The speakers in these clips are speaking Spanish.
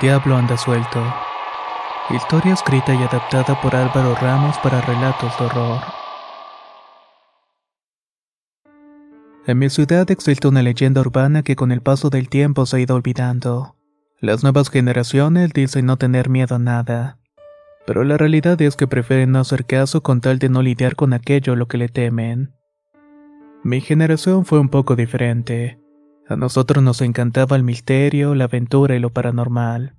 Diablo anda suelto. Historia escrita y adaptada por Álvaro Ramos para relatos de horror. En mi ciudad existe una leyenda urbana que con el paso del tiempo se ha ido olvidando. Las nuevas generaciones dicen no tener miedo a nada. Pero la realidad es que prefieren no hacer caso con tal de no lidiar con aquello lo que le temen. Mi generación fue un poco diferente. A nosotros nos encantaba el misterio, la aventura y lo paranormal.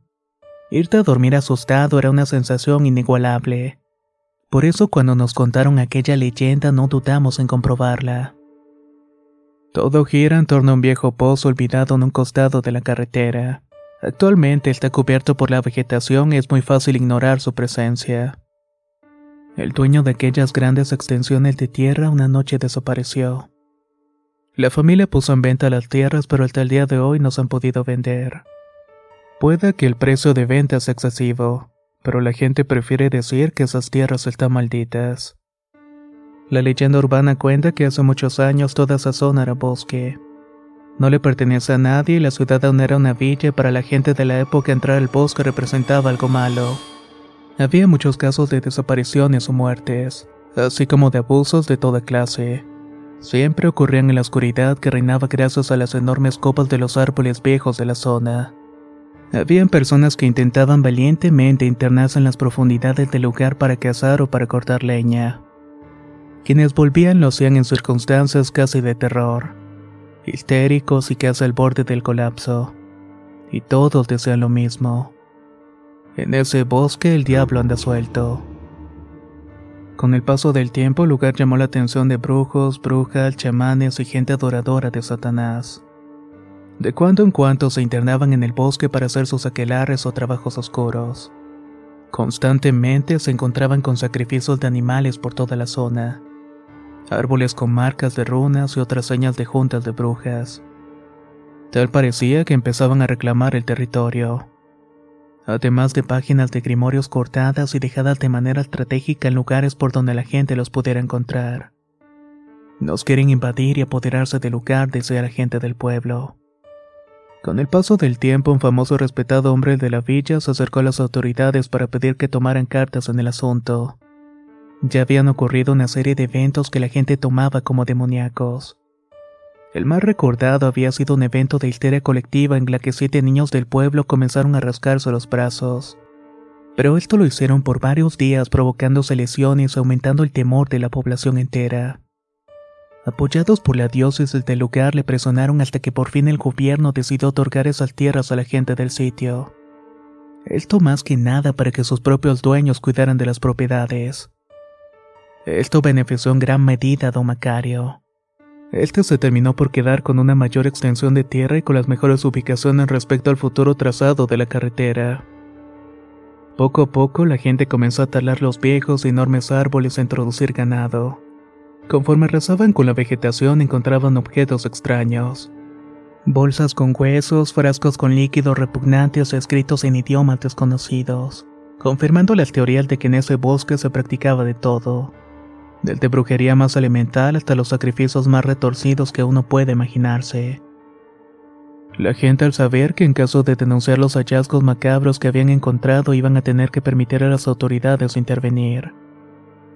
Irte a dormir asustado era una sensación inigualable. Por eso cuando nos contaron aquella leyenda no dudamos en comprobarla. Todo gira en torno a un viejo pozo olvidado en un costado de la carretera. Actualmente está cubierto por la vegetación y es muy fácil ignorar su presencia. El dueño de aquellas grandes extensiones de tierra una noche desapareció. La familia puso en venta las tierras, pero hasta el día de hoy no se han podido vender. Puede que el precio de venta sea excesivo, pero la gente prefiere decir que esas tierras están malditas. La leyenda urbana cuenta que hace muchos años toda esa zona era bosque. No le pertenece a nadie y la ciudad aún era una villa para la gente de la época entrar al bosque representaba algo malo. Había muchos casos de desapariciones o muertes, así como de abusos de toda clase. Siempre ocurrían en la oscuridad que reinaba gracias a las enormes copas de los árboles viejos de la zona. Habían personas que intentaban valientemente internarse en las profundidades del lugar para cazar o para cortar leña. Quienes volvían lo hacían en circunstancias casi de terror, histéricos y casi al borde del colapso. Y todos desean lo mismo. En ese bosque el diablo anda suelto. Con el paso del tiempo, el lugar llamó la atención de brujos, brujas, chamanes y gente adoradora de Satanás. De cuando en cuando se internaban en el bosque para hacer sus aquelares o trabajos oscuros. Constantemente se encontraban con sacrificios de animales por toda la zona. Árboles con marcas de runas y otras señas de juntas de brujas. Tal parecía que empezaban a reclamar el territorio además de páginas de grimorios cortadas y dejadas de manera estratégica en lugares por donde la gente los pudiera encontrar. Nos quieren invadir y apoderarse del lugar, decía la gente del pueblo. Con el paso del tiempo, un famoso y respetado hombre de la villa se acercó a las autoridades para pedir que tomaran cartas en el asunto. Ya habían ocurrido una serie de eventos que la gente tomaba como demoníacos. El más recordado había sido un evento de histeria colectiva en la que siete niños del pueblo comenzaron a rascarse los brazos. Pero esto lo hicieron por varios días provocándose lesiones y aumentando el temor de la población entera. Apoyados por la diócesis del lugar le presionaron hasta que por fin el gobierno decidió otorgar esas tierras a la gente del sitio. Esto más que nada para que sus propios dueños cuidaran de las propiedades. Esto benefició en gran medida a don Macario. Este se terminó por quedar con una mayor extensión de tierra y con las mejores ubicaciones respecto al futuro trazado de la carretera. Poco a poco la gente comenzó a talar los viejos y enormes árboles e introducir ganado. Conforme rezaban con la vegetación encontraban objetos extraños. Bolsas con huesos, frascos con líquidos repugnantes escritos en idiomas desconocidos, confirmando las teorías de que en ese bosque se practicaba de todo desde brujería más elemental hasta los sacrificios más retorcidos que uno puede imaginarse. La gente al saber que en caso de denunciar los hallazgos macabros que habían encontrado iban a tener que permitir a las autoridades intervenir.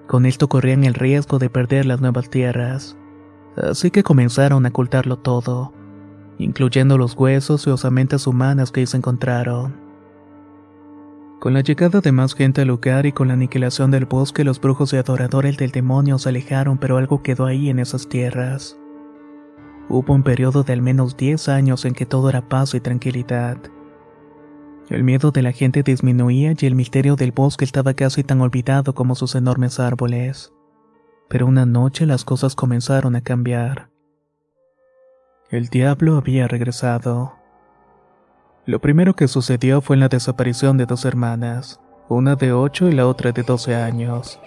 Con esto corrían el riesgo de perder las nuevas tierras, así que comenzaron a ocultarlo todo, incluyendo los huesos y osamentas humanas que se encontraron. Con la llegada de más gente al lugar y con la aniquilación del bosque, los brujos y adoradores del demonio se alejaron, pero algo quedó ahí en esas tierras. Hubo un periodo de al menos 10 años en que todo era paz y tranquilidad. El miedo de la gente disminuía y el misterio del bosque estaba casi tan olvidado como sus enormes árboles. Pero una noche las cosas comenzaron a cambiar. El diablo había regresado. Lo primero que sucedió fue la desaparición de dos hermanas, una de 8 y la otra de 12 años.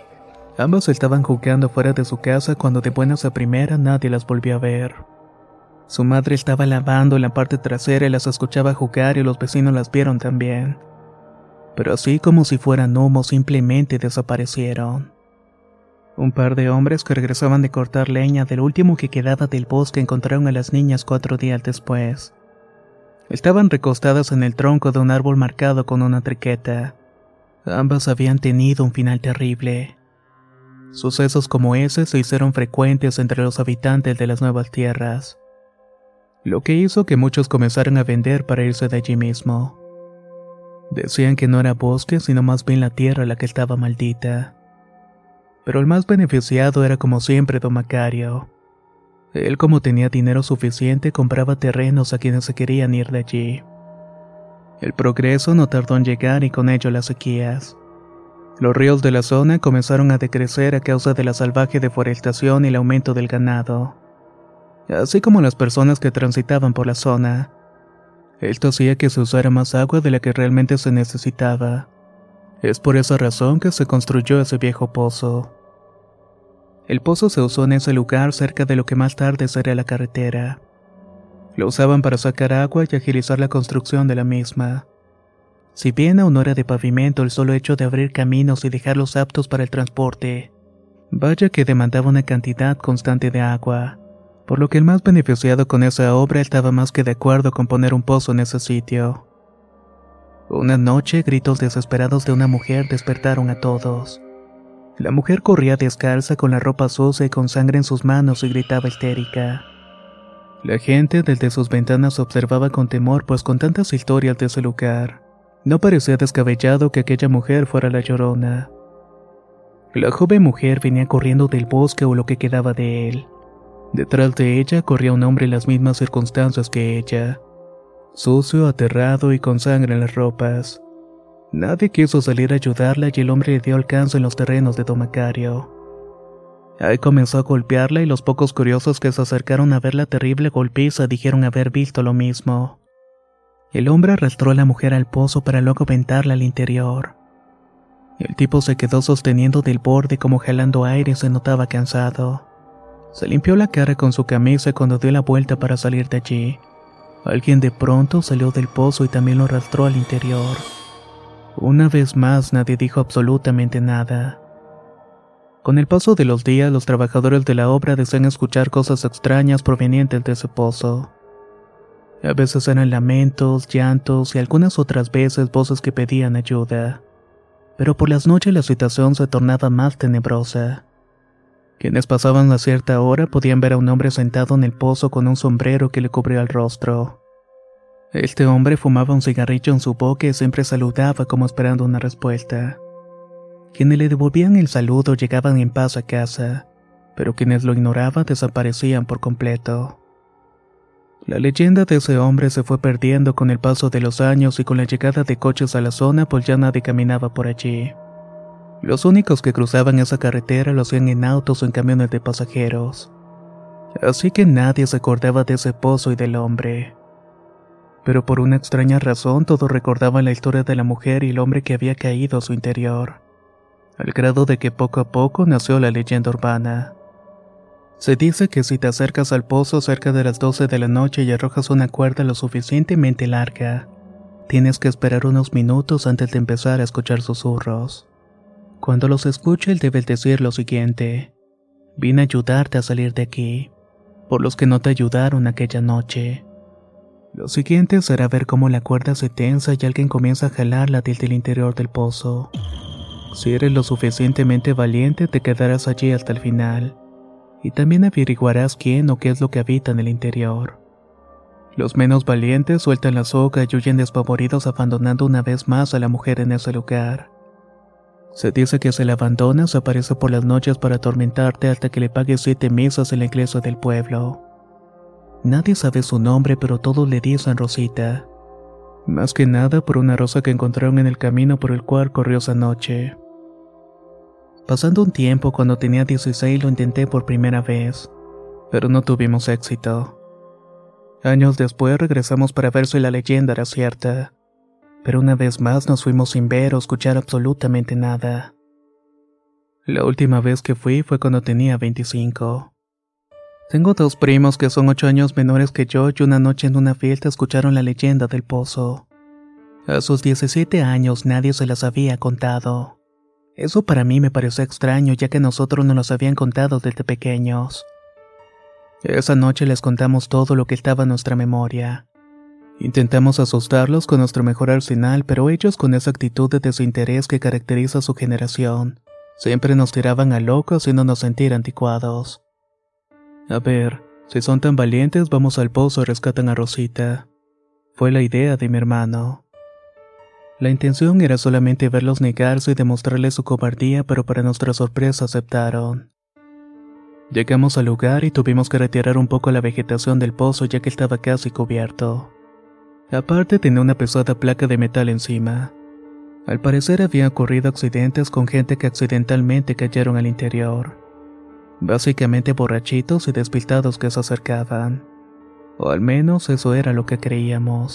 Ambas estaban jugando fuera de su casa cuando de buenas a primera nadie las volvió a ver. Su madre estaba lavando la parte trasera y las escuchaba jugar y los vecinos las vieron también. Pero así como si fueran humo simplemente desaparecieron. Un par de hombres que regresaban de cortar leña del último que quedaba del bosque encontraron a las niñas cuatro días después. Estaban recostadas en el tronco de un árbol marcado con una triqueta. Ambas habían tenido un final terrible. Sucesos como ese se hicieron frecuentes entre los habitantes de las nuevas tierras lo que hizo que muchos comenzaran a vender para irse de allí mismo. Decían que no era bosque, sino más bien la tierra la que estaba maldita. Pero el más beneficiado era como siempre don Macario. Él como tenía dinero suficiente compraba terrenos a quienes se querían ir de allí. El progreso no tardó en llegar y con ello las sequías. Los ríos de la zona comenzaron a decrecer a causa de la salvaje deforestación y el aumento del ganado así como las personas que transitaban por la zona. Esto hacía que se usara más agua de la que realmente se necesitaba. Es por esa razón que se construyó ese viejo pozo. El pozo se usó en ese lugar cerca de lo que más tarde sería la carretera. Lo usaban para sacar agua y agilizar la construcción de la misma. Si bien aún no era de pavimento el solo hecho de abrir caminos y dejarlos aptos para el transporte, vaya que demandaba una cantidad constante de agua por lo que el más beneficiado con esa obra estaba más que de acuerdo con poner un pozo en ese sitio. Una noche, gritos desesperados de una mujer despertaron a todos. La mujer corría descalza con la ropa sucia y con sangre en sus manos y gritaba histérica. La gente desde sus ventanas observaba con temor, pues con tantas historias de ese lugar, no parecía descabellado que aquella mujer fuera la llorona. La joven mujer venía corriendo del bosque o lo que quedaba de él. Detrás de ella corría un hombre en las mismas circunstancias que ella, sucio, aterrado y con sangre en las ropas. Nadie quiso salir a ayudarla y el hombre le dio alcance en los terrenos de Don Macario. Ahí comenzó a golpearla y los pocos curiosos que se acercaron a ver la terrible golpiza dijeron haber visto lo mismo. El hombre arrastró a la mujer al pozo para luego aventarla al interior. El tipo se quedó sosteniendo del borde como jalando aire y se notaba cansado. Se limpió la cara con su camisa cuando dio la vuelta para salir de allí. Alguien de pronto salió del pozo y también lo arrastró al interior. Una vez más nadie dijo absolutamente nada. Con el paso de los días, los trabajadores de la obra desean escuchar cosas extrañas provenientes de ese pozo. A veces eran lamentos, llantos y algunas otras veces voces que pedían ayuda. Pero por las noches la situación se tornaba más tenebrosa. Quienes pasaban a cierta hora podían ver a un hombre sentado en el pozo con un sombrero que le cubría el rostro. Este hombre fumaba un cigarrillo en su boca y siempre saludaba como esperando una respuesta. Quienes le devolvían el saludo llegaban en paz a casa, pero quienes lo ignoraban desaparecían por completo. La leyenda de ese hombre se fue perdiendo con el paso de los años y con la llegada de coches a la zona pues ya nadie caminaba por allí. Los únicos que cruzaban esa carretera lo hacían en autos o en camiones de pasajeros. Así que nadie se acordaba de ese pozo y del hombre. Pero por una extraña razón todos recordaban la historia de la mujer y el hombre que había caído a su interior, al grado de que poco a poco nació la leyenda urbana. Se dice que si te acercas al pozo cerca de las 12 de la noche y arrojas una cuerda lo suficientemente larga, tienes que esperar unos minutos antes de empezar a escuchar susurros. Cuando los escuche, él debe decir lo siguiente. Vine a ayudarte a salir de aquí, por los que no te ayudaron aquella noche. Lo siguiente será ver cómo la cuerda se tensa y alguien comienza a jalarla desde el interior del pozo. Si eres lo suficientemente valiente, te quedarás allí hasta el final. Y también averiguarás quién o qué es lo que habita en el interior. Los menos valientes sueltan la soga y huyen despavoridos abandonando una vez más a la mujer en ese lugar. Se dice que si la abandonas aparece por las noches para atormentarte hasta que le pagues siete misas en la iglesia del pueblo. Nadie sabe su nombre pero todos le dicen Rosita. Más que nada por una rosa que encontraron en el camino por el cual corrió esa noche. Pasando un tiempo, cuando tenía 16 lo intenté por primera vez, pero no tuvimos éxito. Años después regresamos para ver si la leyenda era cierta, pero una vez más nos fuimos sin ver o escuchar absolutamente nada. La última vez que fui fue cuando tenía 25. Tengo dos primos que son ocho años menores que yo y una noche en una fiesta escucharon la leyenda del pozo. A sus 17 años nadie se las había contado. Eso para mí me pareció extraño ya que nosotros no los habían contado desde pequeños. Esa noche les contamos todo lo que estaba en nuestra memoria. Intentamos asustarlos con nuestro mejor arsenal, pero ellos con esa actitud de desinterés que caracteriza a su generación, siempre nos tiraban a locos haciéndonos sentir anticuados. A ver, si son tan valientes, vamos al pozo y rescatan a Rosita. Fue la idea de mi hermano. La intención era solamente verlos negarse y demostrarles su cobardía, pero para nuestra sorpresa aceptaron. Llegamos al lugar y tuvimos que retirar un poco la vegetación del pozo ya que estaba casi cubierto. Aparte tenía una pesada placa de metal encima. Al parecer había ocurrido accidentes con gente que accidentalmente cayeron al interior básicamente borrachitos y despistados que se acercaban. O al menos eso era lo que creíamos.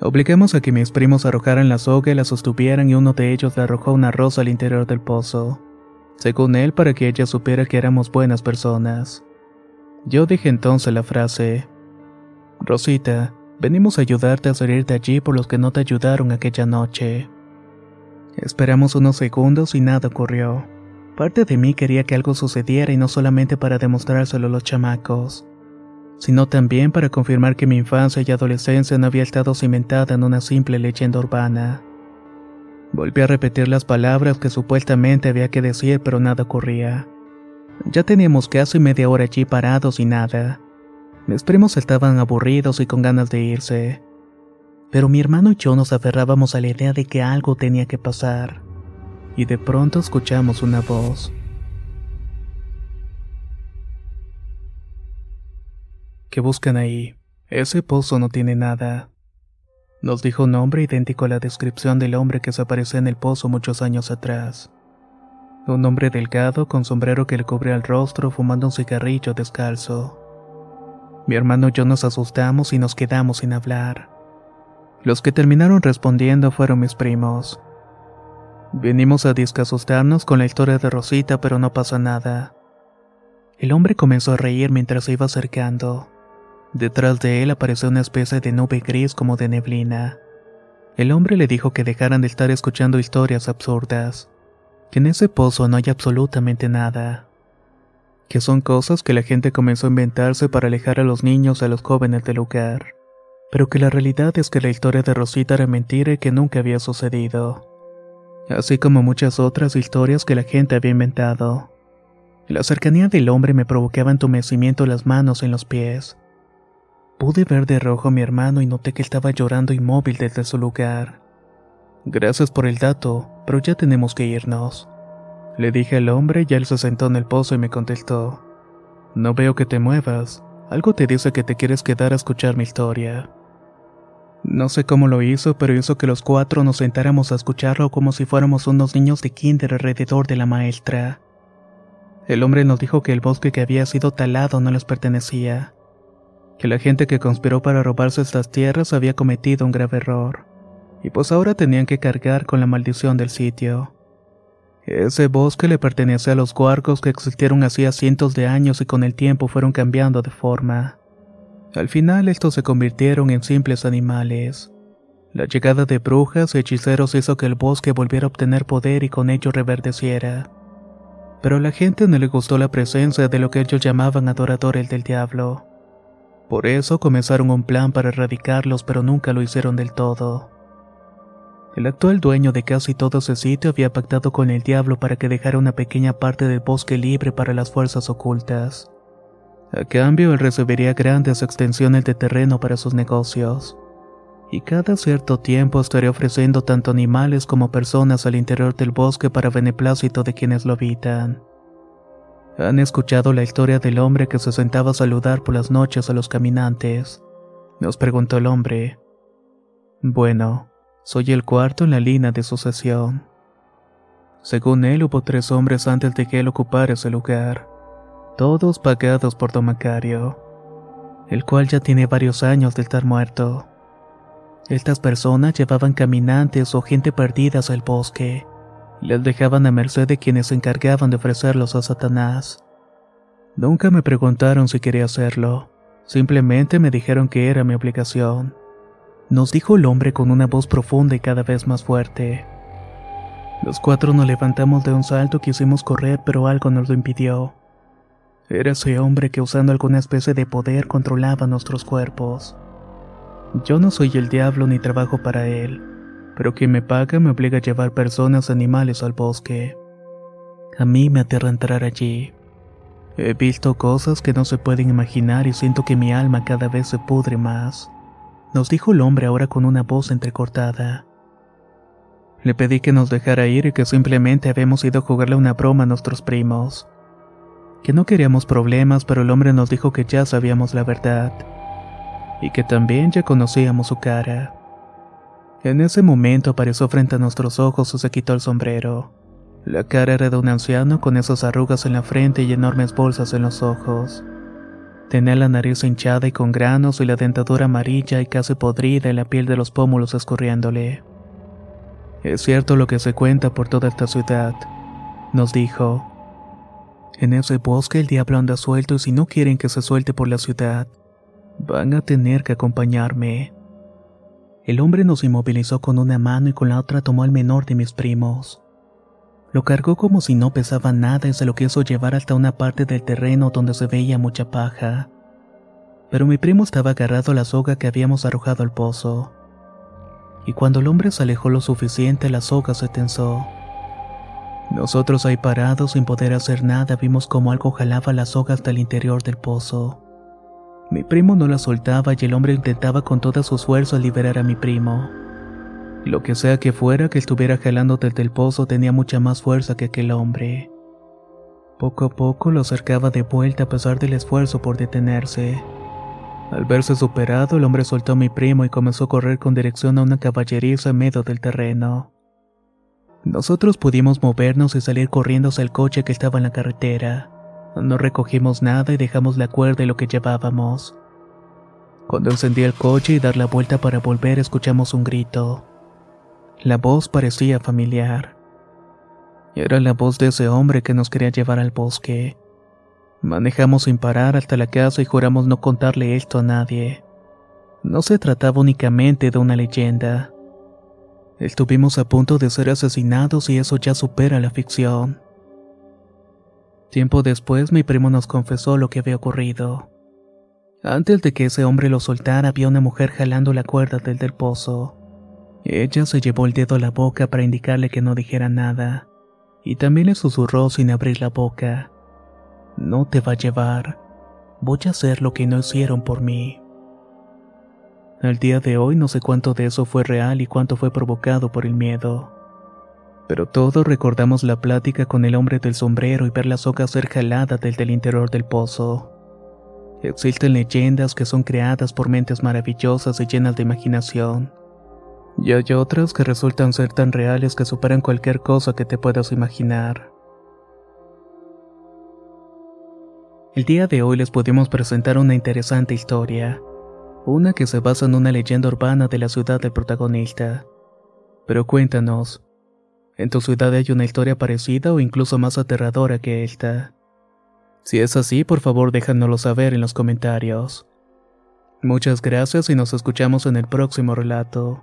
Obligamos a que mis primos arrojaran la soga y la sostuvieran y uno de ellos le arrojó una rosa al interior del pozo. Según él, para que ella supiera que éramos buenas personas. Yo dije entonces la frase, Rosita, venimos a ayudarte a salir de allí por los que no te ayudaron aquella noche. Esperamos unos segundos y nada ocurrió. Parte de mí quería que algo sucediera y no solamente para demostrárselo a los chamacos, sino también para confirmar que mi infancia y adolescencia no había estado cimentada en una simple leyenda urbana. Volví a repetir las palabras que supuestamente había que decir, pero nada ocurría. Ya teníamos casi media hora allí parados y nada. Mis primos estaban aburridos y con ganas de irse. Pero mi hermano y yo nos aferrábamos a la idea de que algo tenía que pasar. Y de pronto escuchamos una voz. ¿Qué buscan ahí? Ese pozo no tiene nada. Nos dijo un nombre idéntico a la descripción del hombre que se apareció en el pozo muchos años atrás. Un hombre delgado con sombrero que le cubría el rostro fumando un cigarrillo descalzo. Mi hermano y yo nos asustamos y nos quedamos sin hablar. Los que terminaron respondiendo fueron mis primos. Venimos a asustarnos con la historia de Rosita, pero no pasa nada. El hombre comenzó a reír mientras se iba acercando. Detrás de él apareció una especie de nube gris como de neblina. El hombre le dijo que dejaran de estar escuchando historias absurdas, que en ese pozo no hay absolutamente nada, que son cosas que la gente comenzó a inventarse para alejar a los niños y a los jóvenes del lugar, pero que la realidad es que la historia de Rosita era mentira y que nunca había sucedido, así como muchas otras historias que la gente había inventado. La cercanía del hombre me provocaba entumecimiento en las manos en los pies. Pude ver de rojo a mi hermano y noté que estaba llorando inmóvil desde su lugar. Gracias por el dato, pero ya tenemos que irnos. Le dije al hombre y él se sentó en el pozo y me contestó. No veo que te muevas. Algo te dice que te quieres quedar a escuchar mi historia. No sé cómo lo hizo, pero hizo que los cuatro nos sentáramos a escucharlo como si fuéramos unos niños de kinder alrededor de la maestra. El hombre nos dijo que el bosque que había sido talado no les pertenecía, que la gente que conspiró para robarse estas tierras había cometido un grave error, y pues ahora tenían que cargar con la maldición del sitio. Ese bosque le pertenece a los guarcos que existieron hacía cientos de años y con el tiempo fueron cambiando de forma. Al final estos se convirtieron en simples animales. La llegada de brujas y hechiceros hizo que el bosque volviera a obtener poder y con ello reverdeciera. Pero a la gente no le gustó la presencia de lo que ellos llamaban adoradores del diablo. Por eso comenzaron un plan para erradicarlos, pero nunca lo hicieron del todo. El actual dueño de casi todo ese sitio había pactado con el diablo para que dejara una pequeña parte del bosque libre para las fuerzas ocultas. A cambio, él recibiría grandes extensiones de terreno para sus negocios. Y cada cierto tiempo estaría ofreciendo tanto animales como personas al interior del bosque para beneplácito de quienes lo habitan. Han escuchado la historia del hombre que se sentaba a saludar por las noches a los caminantes. Nos preguntó el hombre. Bueno, soy el cuarto en la línea de sucesión. Según él, hubo tres hombres antes de que él ocupara ese lugar, todos pagados por don Macario, el cual ya tiene varios años de estar muerto. Estas personas llevaban caminantes o gente perdidas al bosque, y les dejaban a merced de quienes se encargaban de ofrecerlos a Satanás. Nunca me preguntaron si quería hacerlo, simplemente me dijeron que era mi obligación nos dijo el hombre con una voz profunda y cada vez más fuerte. Los cuatro nos levantamos de un salto, quisimos correr, pero algo nos lo impidió. Era ese hombre que usando alguna especie de poder controlaba nuestros cuerpos. Yo no soy el diablo ni trabajo para él, pero quien me paga me obliga a llevar personas, animales al bosque. A mí me aterra entrar allí. He visto cosas que no se pueden imaginar y siento que mi alma cada vez se pudre más nos dijo el hombre ahora con una voz entrecortada. Le pedí que nos dejara ir y que simplemente habíamos ido a jugarle una broma a nuestros primos. Que no queríamos problemas, pero el hombre nos dijo que ya sabíamos la verdad. Y que también ya conocíamos su cara. En ese momento apareció frente a nuestros ojos y se quitó el sombrero. La cara era de un anciano con esas arrugas en la frente y enormes bolsas en los ojos. Tenía la nariz hinchada y con granos y la dentadura amarilla y casi podrida y la piel de los pómulos escurriéndole. Es cierto lo que se cuenta por toda esta ciudad, nos dijo. En ese bosque el diablo anda suelto y si no quieren que se suelte por la ciudad, van a tener que acompañarme. El hombre nos inmovilizó con una mano y con la otra tomó al menor de mis primos. Lo cargó como si no pesaba nada y se lo quiso llevar hasta una parte del terreno donde se veía mucha paja. Pero mi primo estaba agarrado a la soga que habíamos arrojado al pozo. Y cuando el hombre se alejó lo suficiente, la soga se tensó. Nosotros ahí parados sin poder hacer nada vimos como algo jalaba la soga hasta el interior del pozo. Mi primo no la soltaba y el hombre intentaba con todas sus fuerzas liberar a mi primo. Lo que sea que fuera que estuviera jalando desde el pozo tenía mucha más fuerza que aquel hombre. Poco a poco lo acercaba de vuelta a pesar del esfuerzo por detenerse. Al verse superado, el hombre soltó a mi primo y comenzó a correr con dirección a una caballeriza en medio del terreno. Nosotros pudimos movernos y salir corriendo hacia el coche que estaba en la carretera. No recogimos nada y dejamos la cuerda y lo que llevábamos. Cuando encendí el coche y dar la vuelta para volver, escuchamos un grito. La voz parecía familiar. Era la voz de ese hombre que nos quería llevar al bosque. Manejamos sin parar hasta la casa y juramos no contarle esto a nadie. No se trataba únicamente de una leyenda. Estuvimos a punto de ser asesinados y eso ya supera la ficción. Tiempo después mi primo nos confesó lo que había ocurrido. Antes de que ese hombre lo soltara había una mujer jalando la cuerda del del pozo. Ella se llevó el dedo a la boca para indicarle que no dijera nada, y también le susurró sin abrir la boca. No te va a llevar. Voy a hacer lo que no hicieron por mí. Al día de hoy no sé cuánto de eso fue real y cuánto fue provocado por el miedo. Pero todos recordamos la plática con el hombre del sombrero y ver las hojas ser jaladas desde el interior del pozo. Existen leyendas que son creadas por mentes maravillosas y llenas de imaginación. Y hay otras que resultan ser tan reales que superan cualquier cosa que te puedas imaginar. El día de hoy les pudimos presentar una interesante historia, una que se basa en una leyenda urbana de la ciudad del protagonista. Pero cuéntanos, ¿en tu ciudad hay una historia parecida o incluso más aterradora que esta? Si es así, por favor déjanoslo saber en los comentarios. Muchas gracias y nos escuchamos en el próximo relato.